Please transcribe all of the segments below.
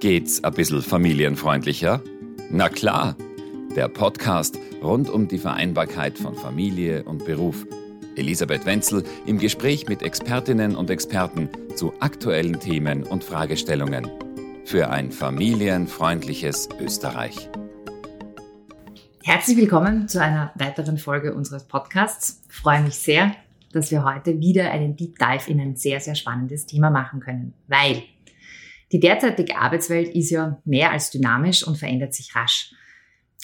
Geht's ein bisschen familienfreundlicher? Na klar, der Podcast rund um die Vereinbarkeit von Familie und Beruf. Elisabeth Wenzel im Gespräch mit Expertinnen und Experten zu aktuellen Themen und Fragestellungen. Für ein familienfreundliches Österreich. Herzlich willkommen zu einer weiteren Folge unseres Podcasts. Ich freue mich sehr, dass wir heute wieder einen Deep Dive in ein sehr, sehr spannendes Thema machen können, weil die derzeitige Arbeitswelt ist ja mehr als dynamisch und verändert sich rasch.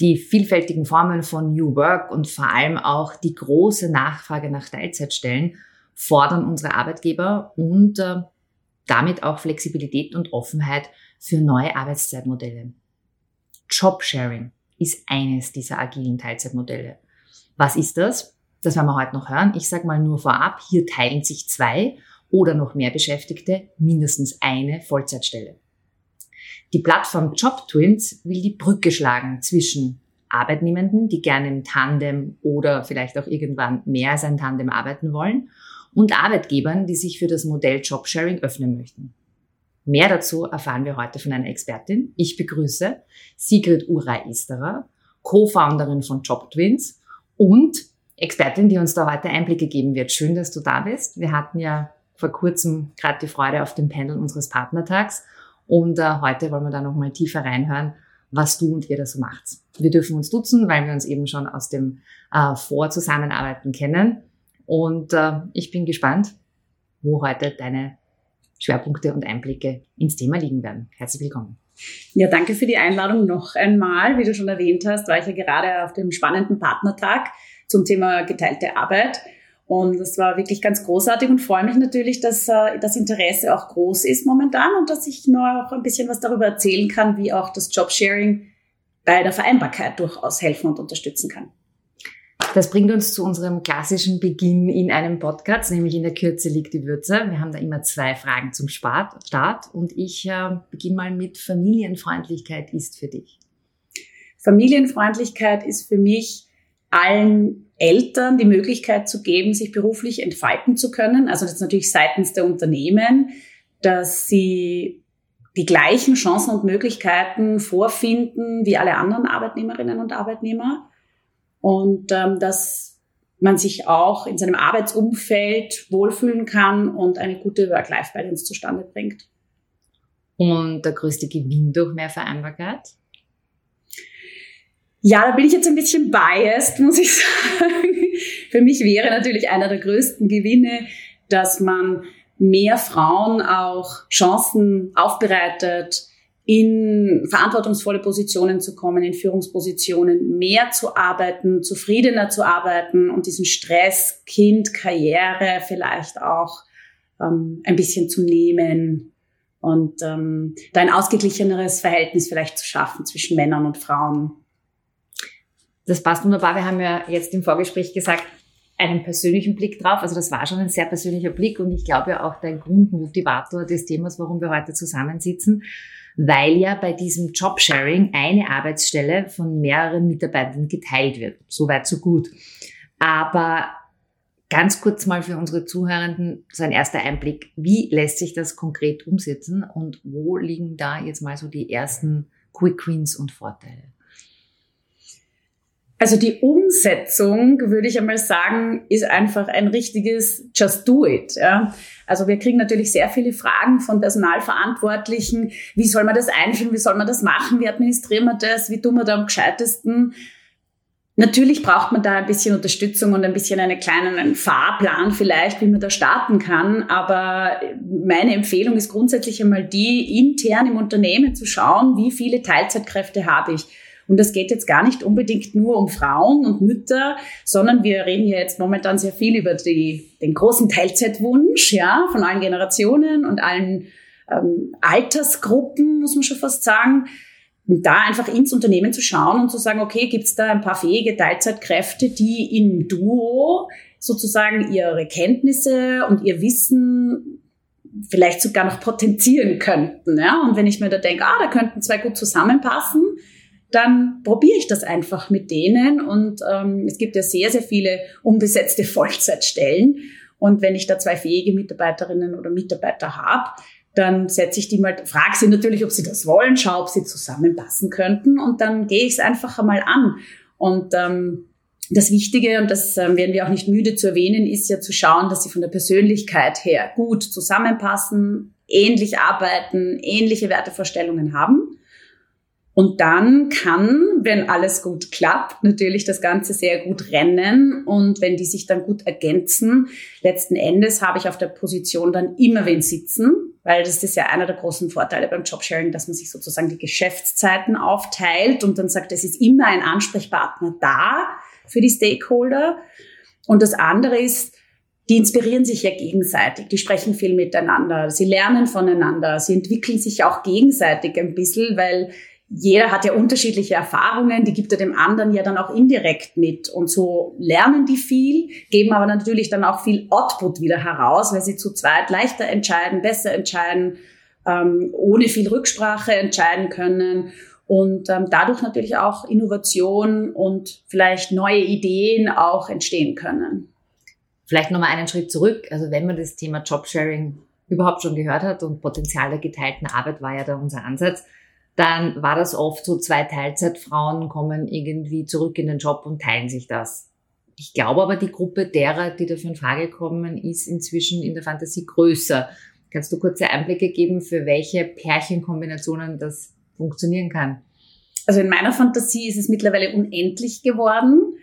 Die vielfältigen Formen von New Work und vor allem auch die große Nachfrage nach Teilzeitstellen fordern unsere Arbeitgeber und äh, damit auch Flexibilität und Offenheit für neue Arbeitszeitmodelle. Jobsharing ist eines dieser agilen Teilzeitmodelle. Was ist das? Das werden wir heute noch hören. Ich sage mal nur vorab, hier teilen sich zwei oder noch mehr Beschäftigte mindestens eine Vollzeitstelle. Die Plattform Job Twins will die Brücke schlagen zwischen Arbeitnehmenden, die gerne im Tandem oder vielleicht auch irgendwann mehr als ein Tandem arbeiten wollen, und Arbeitgebern, die sich für das Modell Jobsharing öffnen möchten. Mehr dazu erfahren wir heute von einer Expertin. Ich begrüße Sigrid Ura-Isterer, Co-Founderin von Job Twins und Expertin, die uns da heute Einblicke geben wird. Schön, dass du da bist. Wir hatten ja vor kurzem gerade die Freude auf dem Panel unseres Partnertags. Und äh, heute wollen wir da nochmal tiefer reinhören, was du und ihr da so macht. Wir dürfen uns duzen, weil wir uns eben schon aus dem äh, Vorzusammenarbeiten kennen. Und äh, ich bin gespannt, wo heute deine Schwerpunkte und Einblicke ins Thema liegen werden. Herzlich willkommen. Ja, danke für die Einladung noch einmal. Wie du schon erwähnt hast, war ich ja gerade auf dem spannenden Partnertag zum Thema geteilte Arbeit. Und das war wirklich ganz großartig und freue mich natürlich, dass äh, das Interesse auch groß ist momentan und dass ich noch ein bisschen was darüber erzählen kann, wie auch das Jobsharing bei der Vereinbarkeit durchaus helfen und unterstützen kann. Das bringt uns zu unserem klassischen Beginn in einem Podcast, nämlich in der Kürze liegt die Würze. Wir haben da immer zwei Fragen zum Start und ich äh, beginne mal mit Familienfreundlichkeit ist für dich. Familienfreundlichkeit ist für mich allen Eltern die Möglichkeit zu geben, sich beruflich entfalten zu können. Also das ist natürlich seitens der Unternehmen, dass sie die gleichen Chancen und Möglichkeiten vorfinden wie alle anderen Arbeitnehmerinnen und Arbeitnehmer. Und ähm, dass man sich auch in seinem Arbeitsumfeld wohlfühlen kann und eine gute Work-Life-Balance zustande bringt. Und der größte Gewinn durch mehr Vereinbarkeit? Ja, da bin ich jetzt ein bisschen biased, muss ich sagen. Für mich wäre natürlich einer der größten Gewinne, dass man mehr Frauen auch Chancen aufbereitet, in verantwortungsvolle Positionen zu kommen, in Führungspositionen mehr zu arbeiten, zufriedener zu arbeiten und diesen Stress, Kind, Karriere vielleicht auch ähm, ein bisschen zu nehmen und ähm, da ein ausgeglicheneres Verhältnis vielleicht zu schaffen zwischen Männern und Frauen. Das passt wunderbar. Wir haben ja jetzt im Vorgespräch gesagt, einen persönlichen Blick drauf. Also das war schon ein sehr persönlicher Blick und ich glaube ja auch dein Grundmotivator des Themas, warum wir heute zusammensitzen, weil ja bei diesem Jobsharing eine Arbeitsstelle von mehreren Mitarbeitern geteilt wird. Soweit, so gut. Aber ganz kurz mal für unsere Zuhörenden so ein erster Einblick. Wie lässt sich das konkret umsetzen und wo liegen da jetzt mal so die ersten Quick Wins und Vorteile? Also die Umsetzung, würde ich einmal sagen, ist einfach ein richtiges Just Do It. Ja. Also wir kriegen natürlich sehr viele Fragen von Personalverantwortlichen. Wie soll man das einführen? Wie soll man das machen? Wie administrieren wir das? Wie tun wir da am gescheitesten? Natürlich braucht man da ein bisschen Unterstützung und ein bisschen einen kleinen einen Fahrplan vielleicht, wie man da starten kann. Aber meine Empfehlung ist grundsätzlich einmal die, intern im Unternehmen zu schauen, wie viele Teilzeitkräfte habe ich und das geht jetzt gar nicht unbedingt nur um Frauen und Mütter, sondern wir reden hier jetzt momentan sehr viel über die, den großen Teilzeitwunsch, ja, von allen Generationen und allen ähm, Altersgruppen, muss man schon fast sagen. Und da einfach ins Unternehmen zu schauen und zu sagen, okay, gibt es da ein paar fähige Teilzeitkräfte, die im Duo sozusagen ihre Kenntnisse und ihr Wissen vielleicht sogar noch potenzieren könnten. Ja? Und wenn ich mir da denke, ah, da könnten zwei gut zusammenpassen, dann probiere ich das einfach mit denen. Und ähm, es gibt ja sehr, sehr viele unbesetzte Vollzeitstellen. Und wenn ich da zwei fähige Mitarbeiterinnen oder Mitarbeiter habe, dann setze ich die mal, frage sie natürlich, ob sie das wollen, schaue, ob sie zusammenpassen könnten und dann gehe ich es einfach einmal an. Und ähm, das Wichtige, und das ähm, werden wir auch nicht müde zu erwähnen, ist ja zu schauen, dass sie von der Persönlichkeit her gut zusammenpassen, ähnlich arbeiten, ähnliche Wertevorstellungen haben. Und dann kann, wenn alles gut klappt, natürlich das Ganze sehr gut rennen. Und wenn die sich dann gut ergänzen, letzten Endes habe ich auf der Position dann immer wen sitzen, weil das ist ja einer der großen Vorteile beim Jobsharing, dass man sich sozusagen die Geschäftszeiten aufteilt und dann sagt, es ist immer ein Ansprechpartner da für die Stakeholder. Und das andere ist, die inspirieren sich ja gegenseitig, die sprechen viel miteinander, sie lernen voneinander, sie entwickeln sich auch gegenseitig ein bisschen, weil jeder hat ja unterschiedliche Erfahrungen, die gibt er dem anderen ja dann auch indirekt mit. Und so lernen die viel, geben aber natürlich dann auch viel Output wieder heraus, weil sie zu zweit leichter entscheiden, besser entscheiden, ähm, ohne viel Rücksprache entscheiden können und ähm, dadurch natürlich auch Innovation und vielleicht neue Ideen auch entstehen können. Vielleicht nochmal einen Schritt zurück. Also wenn man das Thema Jobsharing überhaupt schon gehört hat und Potenzial der geteilten Arbeit war ja da unser Ansatz, dann war das oft so, zwei Teilzeitfrauen kommen irgendwie zurück in den Job und teilen sich das. Ich glaube aber, die Gruppe derer, die dafür in Frage kommen, ist inzwischen in der Fantasie größer. Kannst du kurze Einblicke geben, für welche Pärchenkombinationen das funktionieren kann? Also in meiner Fantasie ist es mittlerweile unendlich geworden.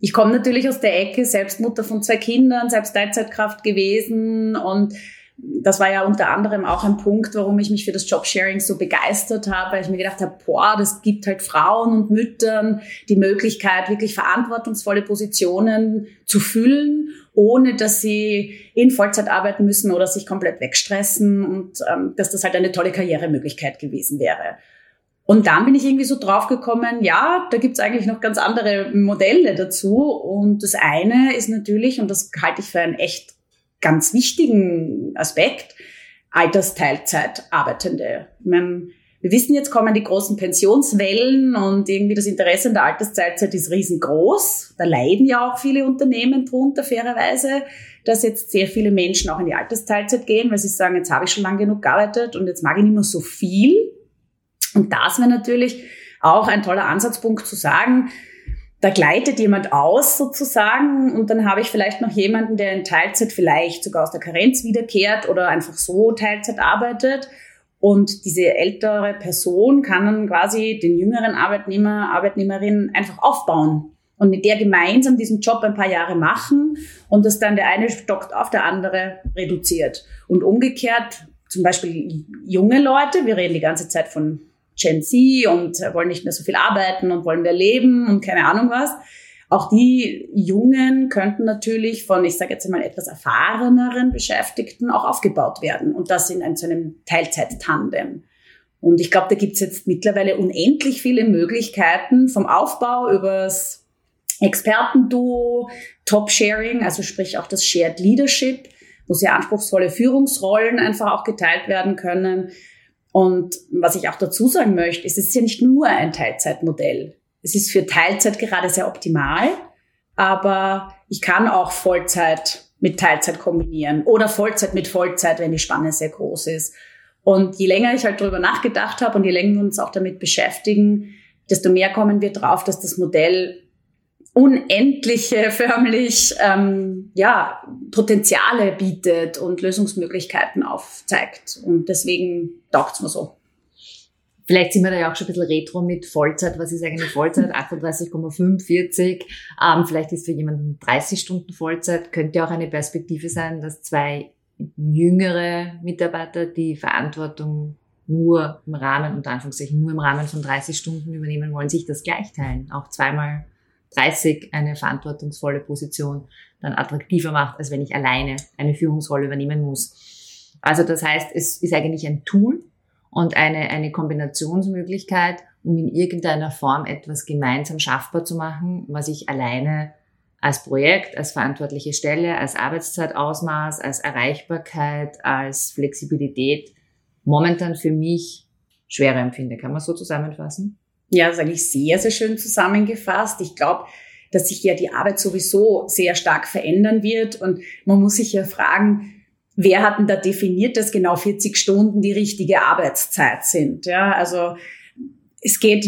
Ich komme natürlich aus der Ecke, selbst Mutter von zwei Kindern, selbst Teilzeitkraft gewesen und das war ja unter anderem auch ein Punkt, warum ich mich für das Jobsharing so begeistert habe, weil ich mir gedacht habe, boah, das gibt halt Frauen und Müttern die Möglichkeit, wirklich verantwortungsvolle Positionen zu füllen, ohne dass sie in Vollzeit arbeiten müssen oder sich komplett wegstressen und ähm, dass das halt eine tolle Karrieremöglichkeit gewesen wäre. Und dann bin ich irgendwie so draufgekommen, ja, da gibt's eigentlich noch ganz andere Modelle dazu. Und das eine ist natürlich, und das halte ich für ein echt ganz wichtigen Aspekt, Altersteilzeit Arbeitende. Ich meine, wir wissen jetzt kommen die großen Pensionswellen und irgendwie das Interesse an der Altersteilzeit ist riesengroß. Da leiden ja auch viele Unternehmen drunter, fairerweise, dass jetzt sehr viele Menschen auch in die Altersteilzeit gehen, weil sie sagen, jetzt habe ich schon lange genug gearbeitet und jetzt mag ich nicht mehr so viel. Und das wäre natürlich auch ein toller Ansatzpunkt zu sagen, da gleitet jemand aus sozusagen und dann habe ich vielleicht noch jemanden, der in Teilzeit vielleicht sogar aus der Karenz wiederkehrt oder einfach so Teilzeit arbeitet. Und diese ältere Person kann dann quasi den jüngeren Arbeitnehmer, Arbeitnehmerin einfach aufbauen und mit der gemeinsam diesen Job ein paar Jahre machen und das dann der eine stockt auf, der andere reduziert. Und umgekehrt, zum Beispiel junge Leute, wir reden die ganze Zeit von Gen Z und wollen nicht mehr so viel arbeiten und wollen mehr leben und keine Ahnung was. Auch die Jungen könnten natürlich von, ich sage jetzt einmal, etwas erfahreneren Beschäftigten auch aufgebaut werden und das in einem, so einem Teilzeit-Tandem. Und ich glaube, da gibt's jetzt mittlerweile unendlich viele Möglichkeiten vom Aufbau übers Expertenduo, Top-Sharing, also sprich auch das Shared Leadership, wo sehr anspruchsvolle Führungsrollen einfach auch geteilt werden können, und was ich auch dazu sagen möchte, ist, es ist ja nicht nur ein Teilzeitmodell. Es ist für Teilzeit gerade sehr optimal, aber ich kann auch Vollzeit mit Teilzeit kombinieren oder Vollzeit mit Vollzeit, wenn die Spanne sehr groß ist. Und je länger ich halt darüber nachgedacht habe und je länger wir uns auch damit beschäftigen, desto mehr kommen wir drauf, dass das Modell unendliche förmlich ähm, ja, Potenziale bietet und Lösungsmöglichkeiten aufzeigt. Und deswegen taugt es mir so. Vielleicht sind wir da ja auch schon ein bisschen retro mit Vollzeit. Was ist eigentlich Vollzeit? 38,45. Ähm, vielleicht ist für jemanden 30 Stunden Vollzeit. Könnte auch eine Perspektive sein, dass zwei jüngere Mitarbeiter die Verantwortung nur im Rahmen, unter Anführungszeichen, nur im Rahmen von 30 Stunden übernehmen wollen, sich das gleich teilen. Auch zweimal 30 eine verantwortungsvolle Position dann attraktiver macht, als wenn ich alleine eine Führungsrolle übernehmen muss. Also das heißt, es ist eigentlich ein Tool und eine, eine Kombinationsmöglichkeit, um in irgendeiner Form etwas gemeinsam schaffbar zu machen, was ich alleine als Projekt, als verantwortliche Stelle, als Arbeitszeitausmaß, als Erreichbarkeit, als Flexibilität momentan für mich schwerer empfinde. Kann man so zusammenfassen? Ja, das ist eigentlich sehr, sehr schön zusammengefasst. Ich glaube, dass sich ja die Arbeit sowieso sehr stark verändern wird und man muss sich ja fragen, wer hat denn da definiert, dass genau 40 Stunden die richtige Arbeitszeit sind? Ja, also es geht,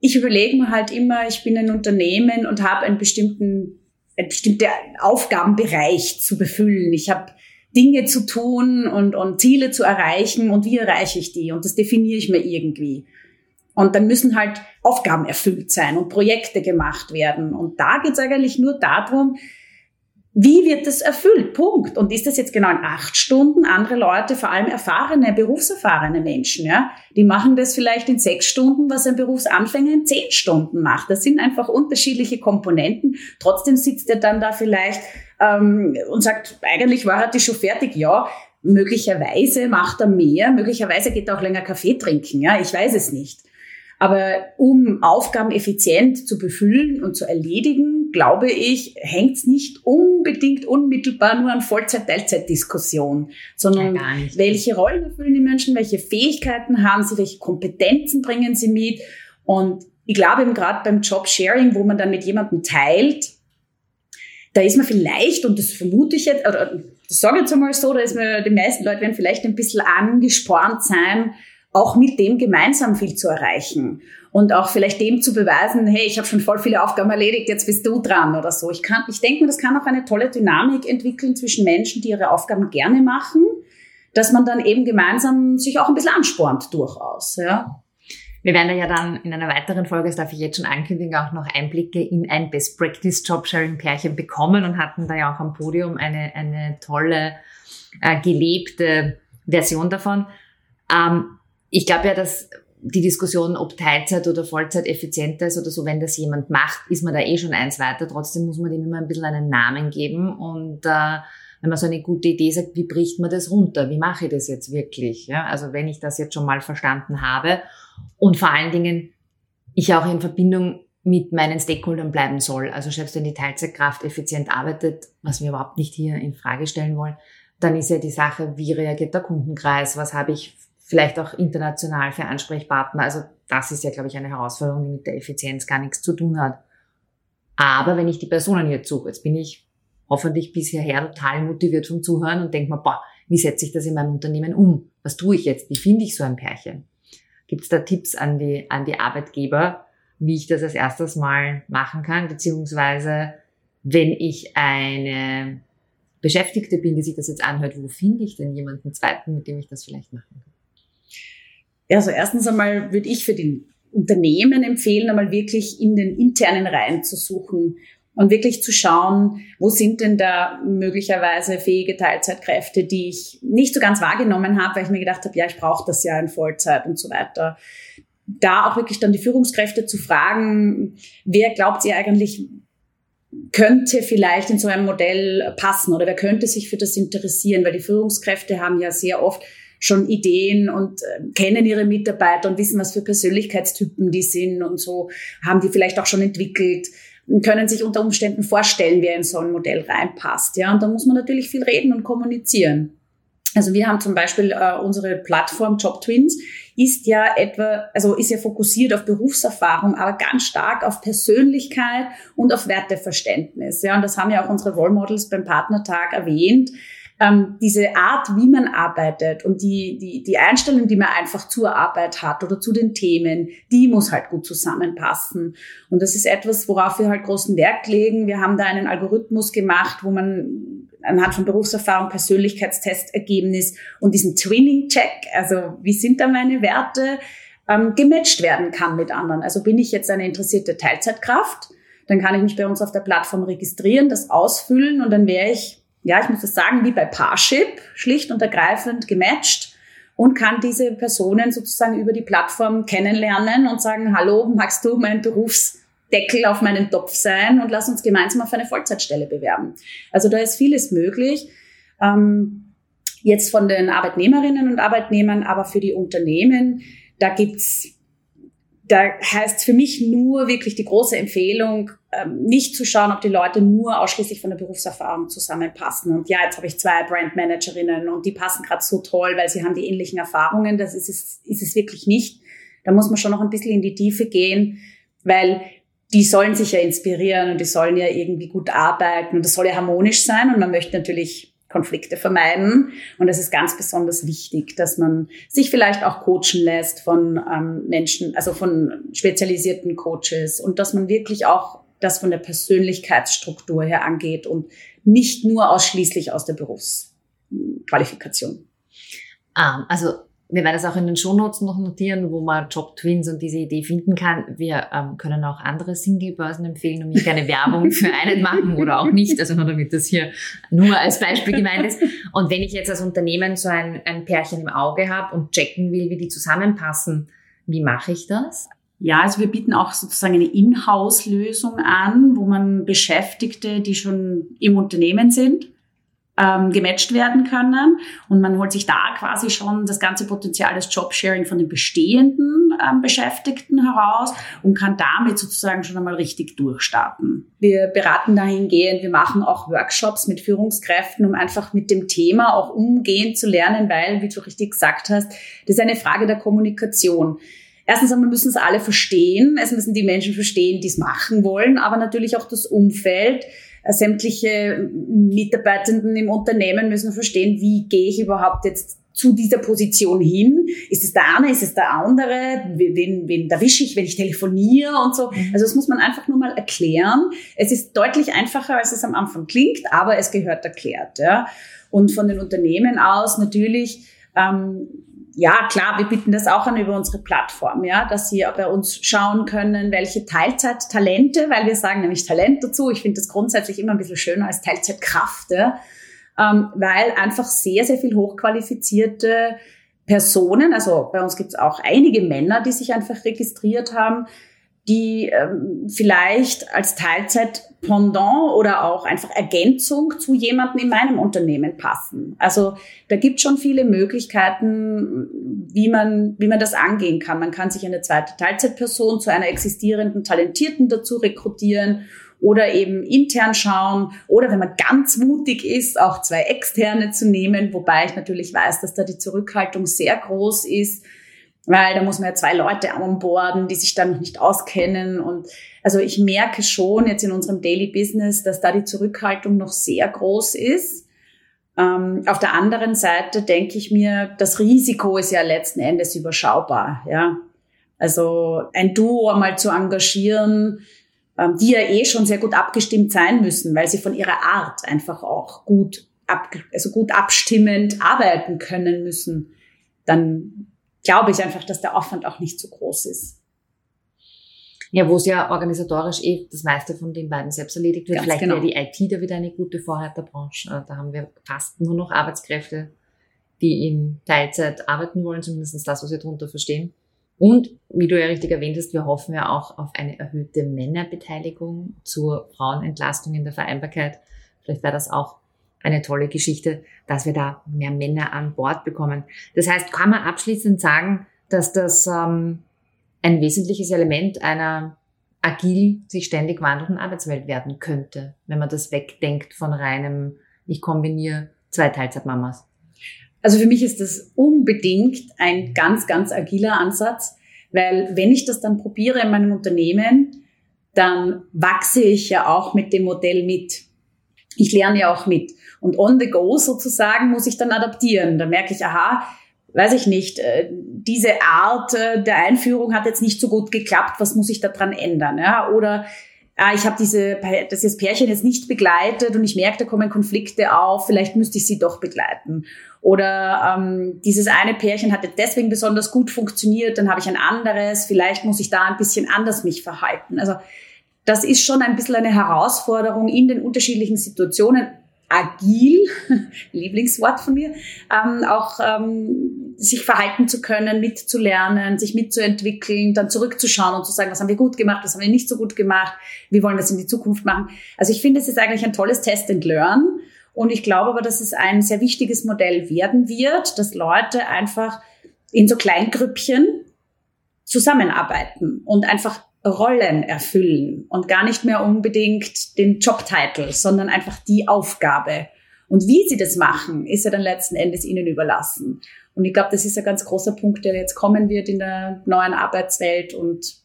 ich überlege mir halt immer, ich bin ein Unternehmen und habe einen bestimmten, einen bestimmten Aufgabenbereich zu befüllen. Ich habe Dinge zu tun und, und Ziele zu erreichen und wie erreiche ich die? Und das definiere ich mir irgendwie. Und dann müssen halt Aufgaben erfüllt sein und Projekte gemacht werden. Und da geht es eigentlich nur darum, wie wird das erfüllt? Punkt. Und ist das jetzt genau in acht Stunden? Andere Leute, vor allem erfahrene, berufserfahrene Menschen, ja, die machen das vielleicht in sechs Stunden, was ein Berufsanfänger in zehn Stunden macht. Das sind einfach unterschiedliche Komponenten. Trotzdem sitzt er dann da vielleicht ähm, und sagt, eigentlich war er die schon fertig. Ja, möglicherweise macht er mehr, möglicherweise geht er auch länger Kaffee trinken. Ja, ich weiß es nicht. Aber um Aufgaben effizient zu befüllen und zu erledigen, glaube ich, hängt es nicht unbedingt unmittelbar nur an Vollzeit-Teilzeit-Diskussion, sondern ja, welche Rollen erfüllen die Menschen, welche Fähigkeiten haben sie, welche Kompetenzen bringen sie mit. Und ich glaube eben gerade beim Job-Sharing, wo man dann mit jemandem teilt, da ist man vielleicht, und das vermute ich jetzt, oder das sage ich jetzt einmal so, da ist man, die meisten Leute werden vielleicht ein bisschen angespornt sein, auch mit dem gemeinsam viel zu erreichen und auch vielleicht dem zu beweisen, hey, ich habe schon voll viele Aufgaben erledigt, jetzt bist du dran oder so. Ich kann, ich denke mir, das kann auch eine tolle Dynamik entwickeln zwischen Menschen, die ihre Aufgaben gerne machen, dass man dann eben gemeinsam sich auch ein bisschen anspornt durchaus, ja. Wir werden da ja dann in einer weiteren Folge, das darf ich jetzt schon ankündigen, auch noch Einblicke in ein Best Practice Jobsharing Pärchen bekommen und hatten da ja auch am Podium eine, eine tolle, äh, gelebte Version davon. Ähm, ich glaube ja, dass die Diskussion, ob Teilzeit oder Vollzeit effizienter ist oder so, wenn das jemand macht, ist man da eh schon eins weiter. Trotzdem muss man dem immer ein bisschen einen Namen geben und äh, wenn man so eine gute Idee sagt, wie bricht man das runter? Wie mache ich das jetzt wirklich? Ja, also wenn ich das jetzt schon mal verstanden habe und vor allen Dingen ich auch in Verbindung mit meinen Stakeholdern bleiben soll. Also selbst wenn die Teilzeitkraft effizient arbeitet, was wir überhaupt nicht hier in Frage stellen wollen, dann ist ja die Sache, wie reagiert der Kundenkreis? Was habe ich vielleicht auch international für Ansprechpartner. Also das ist ja, glaube ich, eine Herausforderung, die mit der Effizienz gar nichts zu tun hat. Aber wenn ich die Personen jetzt suche, jetzt bin ich hoffentlich bis hierher total motiviert vom Zuhören und denke mir, boah, wie setze ich das in meinem Unternehmen um? Was tue ich jetzt? Wie finde ich so ein Pärchen? Gibt es da Tipps an die, an die Arbeitgeber, wie ich das als erstes mal machen kann? Beziehungsweise, wenn ich eine Beschäftigte bin, die sich das jetzt anhört, wo finde ich denn jemanden zweiten, mit dem ich das vielleicht machen kann? Ja, also erstens einmal würde ich für die Unternehmen empfehlen, einmal wirklich in den internen Reihen zu suchen und wirklich zu schauen, wo sind denn da möglicherweise fähige Teilzeitkräfte, die ich nicht so ganz wahrgenommen habe, weil ich mir gedacht habe, ja, ich brauche das ja in Vollzeit und so weiter. Da auch wirklich dann die Führungskräfte zu fragen, wer glaubt ihr eigentlich, könnte vielleicht in so einem Modell passen oder wer könnte sich für das interessieren, weil die Führungskräfte haben ja sehr oft schon Ideen und äh, kennen ihre Mitarbeiter und wissen, was für Persönlichkeitstypen die sind und so, haben die vielleicht auch schon entwickelt und können sich unter Umständen vorstellen, wer in so ein Modell reinpasst. Ja, und da muss man natürlich viel reden und kommunizieren. Also wir haben zum Beispiel äh, unsere Plattform Job Twins ist ja etwa, also ist ja fokussiert auf Berufserfahrung, aber ganz stark auf Persönlichkeit und auf Werteverständnis. Ja, und das haben ja auch unsere Role Models beim Partnertag erwähnt ähm, diese Art, wie man arbeitet und die, die, die Einstellung, die man einfach zur Arbeit hat oder zu den Themen, die muss halt gut zusammenpassen. Und das ist etwas, worauf wir halt großen Wert legen. Wir haben da einen Algorithmus gemacht, wo man anhand von Berufserfahrung, Persönlichkeitstestergebnis und diesen Twinning-Check, also wie sind da meine Werte, ähm, gematcht werden kann mit anderen. Also bin ich jetzt eine interessierte Teilzeitkraft, dann kann ich mich bei uns auf der Plattform registrieren, das ausfüllen und dann wäre ich ja, ich muss das sagen, wie bei Parship, schlicht und ergreifend gematcht und kann diese Personen sozusagen über die Plattform kennenlernen und sagen, hallo, magst du mein Berufsdeckel auf meinen Topf sein und lass uns gemeinsam auf eine Vollzeitstelle bewerben. Also da ist vieles möglich. Ähm, jetzt von den Arbeitnehmerinnen und Arbeitnehmern, aber für die Unternehmen, da gibt's da heißt für mich nur wirklich die große Empfehlung, nicht zu schauen, ob die Leute nur ausschließlich von der Berufserfahrung zusammenpassen. Und ja, jetzt habe ich zwei Brandmanagerinnen und die passen gerade so toll, weil sie haben die ähnlichen Erfahrungen. Das ist es, ist es wirklich nicht. Da muss man schon noch ein bisschen in die Tiefe gehen, weil die sollen sich ja inspirieren und die sollen ja irgendwie gut arbeiten und das soll ja harmonisch sein und man möchte natürlich Konflikte vermeiden. Und es ist ganz besonders wichtig, dass man sich vielleicht auch coachen lässt von ähm, Menschen, also von spezialisierten Coaches und dass man wirklich auch das von der Persönlichkeitsstruktur her angeht und nicht nur ausschließlich aus der Berufsqualifikation. Um, also wir werden es auch in den Shownotes noch notieren, wo man Job Twins und diese Idee finden kann. Wir ähm, können auch andere Single-Börsen empfehlen und hier keine Werbung für einen machen oder auch nicht, also nur damit das hier nur als Beispiel gemeint ist. Und wenn ich jetzt als Unternehmen so ein, ein Pärchen im Auge habe und checken will, wie die zusammenpassen, wie mache ich das? Ja, also wir bieten auch sozusagen eine Inhouse-Lösung an, wo man Beschäftigte, die schon im Unternehmen sind, ähm, gematcht werden können. Und man holt sich da quasi schon das ganze Potenzial des Jobsharing von den bestehenden ähm, Beschäftigten heraus und kann damit sozusagen schon einmal richtig durchstarten. Wir beraten dahingehend, wir machen auch Workshops mit Führungskräften, um einfach mit dem Thema auch umgehen zu lernen, weil, wie du richtig gesagt hast, das ist eine Frage der Kommunikation. Erstens einmal müssen es alle verstehen. Es müssen die Menschen verstehen, die es machen wollen, aber natürlich auch das Umfeld äh, sämtliche Mitarbeitenden im Unternehmen müssen verstehen, wie gehe ich überhaupt jetzt zu dieser Position hin? Ist es der eine, ist es der andere? Wen, wen erwische ich, wenn ich telefoniere und so? Mhm. Also das muss man einfach nur mal erklären. Es ist deutlich einfacher, als es am Anfang klingt, aber es gehört erklärt. Ja? Und von den Unternehmen aus natürlich ähm, ja, klar, wir bieten das auch an über unsere Plattform, ja, dass Sie bei uns schauen können, welche Teilzeittalente, weil wir sagen nämlich Talent dazu. Ich finde das grundsätzlich immer ein bisschen schöner als Teilzeitkraft, ja, ähm, weil einfach sehr, sehr viel hochqualifizierte Personen, also bei uns gibt es auch einige Männer, die sich einfach registriert haben, die ähm, vielleicht als Teilzeit-Pendant oder auch einfach Ergänzung zu jemandem in meinem Unternehmen passen. Also da gibt schon viele Möglichkeiten, wie man, wie man das angehen kann. Man kann sich eine zweite Teilzeitperson zu einer existierenden Talentierten dazu rekrutieren oder eben intern schauen oder wenn man ganz mutig ist, auch zwei externe zu nehmen, wobei ich natürlich weiß, dass da die Zurückhaltung sehr groß ist weil da muss man ja zwei Leute onboarden, die sich dann nicht auskennen. Und also ich merke schon jetzt in unserem Daily Business, dass da die Zurückhaltung noch sehr groß ist. Ähm, auf der anderen Seite denke ich mir, das Risiko ist ja letzten Endes überschaubar. Ja, also ein Duo mal zu engagieren, ähm, die ja eh schon sehr gut abgestimmt sein müssen, weil sie von ihrer Art einfach auch gut ab, also gut abstimmend arbeiten können müssen. Dann glaube ich einfach, dass der Aufwand auch nicht so groß ist. Ja, wo es ja organisatorisch eh das meiste von den beiden selbst erledigt wird. Ganz Vielleicht genau. wäre die IT da wieder eine gute Vorreiterbranche. Äh, da haben wir fast nur noch Arbeitskräfte, die in Teilzeit arbeiten wollen, zumindest das, was wir darunter verstehen. Und wie du ja richtig erwähnt hast, wir hoffen ja auch auf eine erhöhte Männerbeteiligung zur Frauenentlastung in der Vereinbarkeit. Vielleicht wäre das auch eine tolle Geschichte, dass wir da mehr Männer an Bord bekommen. Das heißt, kann man abschließend sagen, dass das ähm, ein wesentliches Element einer agil sich ständig wandelnden Arbeitswelt werden könnte, wenn man das wegdenkt von reinem, ich kombiniere zwei Teilzeitmamas. Also für mich ist das unbedingt ein ganz, ganz agiler Ansatz, weil wenn ich das dann probiere in meinem Unternehmen, dann wachse ich ja auch mit dem Modell mit. Ich lerne ja auch mit. Und on the go sozusagen muss ich dann adaptieren. Da merke ich, aha, weiß ich nicht, äh, diese Art äh, der Einführung hat jetzt nicht so gut geklappt, was muss ich da dran ändern? Ja? Oder ah, ich habe diese, das jetzt Pärchen jetzt nicht begleitet und ich merke, da kommen Konflikte auf, vielleicht müsste ich sie doch begleiten. Oder ähm, dieses eine Pärchen hat deswegen besonders gut funktioniert, dann habe ich ein anderes, vielleicht muss ich da ein bisschen anders mich verhalten. Also das ist schon ein bisschen eine Herausforderung in den unterschiedlichen Situationen agil, Lieblingswort von mir, ähm, auch ähm, sich verhalten zu können, mitzulernen, sich mitzuentwickeln, dann zurückzuschauen und zu sagen, was haben wir gut gemacht, was haben wir nicht so gut gemacht, wie wollen wir es in die Zukunft machen. Also ich finde, es ist eigentlich ein tolles Test and Learn. Und ich glaube aber, dass es ein sehr wichtiges Modell werden wird, dass Leute einfach in so Kleingrüppchen zusammenarbeiten und einfach Rollen erfüllen und gar nicht mehr unbedingt den Jobtitel, sondern einfach die Aufgabe. Und wie sie das machen, ist ja dann letzten Endes ihnen überlassen. Und ich glaube, das ist ein ganz großer Punkt, der jetzt kommen wird in der neuen Arbeitswelt und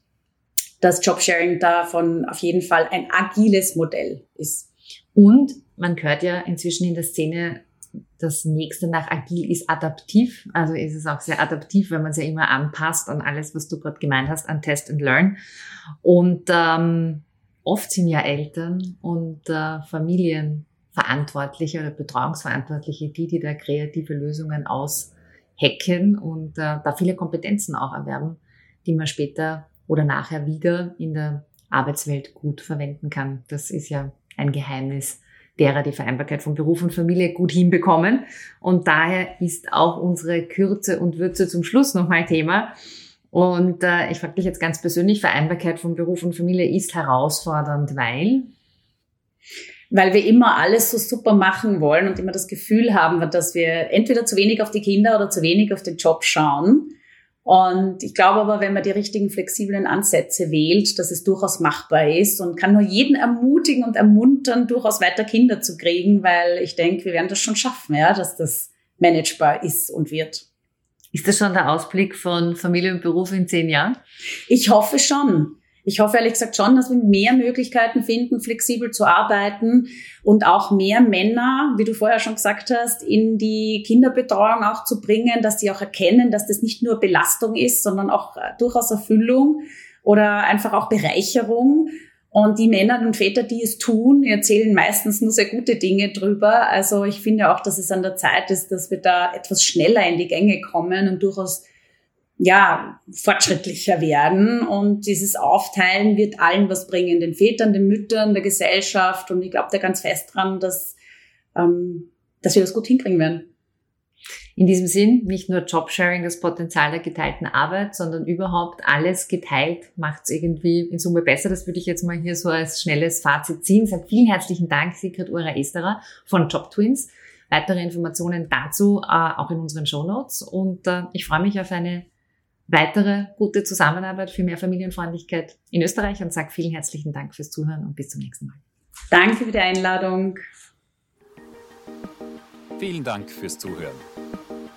das Jobsharing davon auf jeden Fall ein agiles Modell ist. Und man hört ja inzwischen in der Szene das nächste nach agil ist adaptiv. Also ist es auch sehr adaptiv, wenn man es ja immer anpasst an alles, was du gerade gemeint hast, an Test and Learn. Und ähm, oft sind ja Eltern und äh, Familienverantwortliche oder Betreuungsverantwortliche die, die da kreative Lösungen aushacken und äh, da viele Kompetenzen auch erwerben, die man später oder nachher wieder in der Arbeitswelt gut verwenden kann. Das ist ja ein Geheimnis derer die Vereinbarkeit von Beruf und Familie gut hinbekommen. Und daher ist auch unsere Kürze und Würze zum Schluss nochmal Thema. Und äh, ich frage dich jetzt ganz persönlich, Vereinbarkeit von Beruf und Familie ist herausfordernd, weil? Weil wir immer alles so super machen wollen und immer das Gefühl haben, dass wir entweder zu wenig auf die Kinder oder zu wenig auf den Job schauen. Und ich glaube aber, wenn man die richtigen flexiblen Ansätze wählt, dass es durchaus machbar ist und kann nur jeden ermutigen und ermuntern, durchaus weiter Kinder zu kriegen, weil ich denke, wir werden das schon schaffen, ja, dass das managebar ist und wird. Ist das schon der Ausblick von Familie und Beruf in zehn Jahren? Ich hoffe schon ich hoffe ehrlich gesagt schon, dass wir mehr Möglichkeiten finden, flexibel zu arbeiten und auch mehr Männer, wie du vorher schon gesagt hast, in die Kinderbetreuung auch zu bringen, dass sie auch erkennen, dass das nicht nur Belastung ist, sondern auch äh, durchaus Erfüllung oder einfach auch Bereicherung. Und die Männer und Väter, die es tun, erzählen meistens nur sehr gute Dinge drüber. Also ich finde auch, dass es an der Zeit ist, dass wir da etwas schneller in die Gänge kommen und durchaus ja, fortschrittlicher werden. Und dieses Aufteilen wird allen was bringen, den Vätern, den Müttern, der Gesellschaft. Und ich glaube da ganz fest dran, dass, ähm, dass wir das gut hinkriegen werden. In diesem Sinn, nicht nur Jobsharing, das Potenzial der geteilten Arbeit, sondern überhaupt alles geteilt macht es irgendwie in Summe besser. Das würde ich jetzt mal hier so als schnelles Fazit ziehen. Sag vielen herzlichen Dank, Sigrid Ura Esterer von Job Twins. Weitere Informationen dazu äh, auch in unseren Show Notes. Und äh, ich freue mich auf eine weitere gute Zusammenarbeit für mehr Familienfreundlichkeit in Österreich und sage vielen herzlichen Dank fürs Zuhören und bis zum nächsten Mal. Danke für die Einladung. Vielen Dank fürs Zuhören.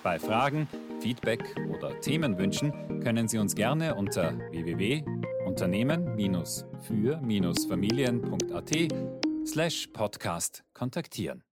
Bei Fragen, Feedback oder Themenwünschen können Sie uns gerne unter www.unternehmen-für-familien.at slash podcast kontaktieren.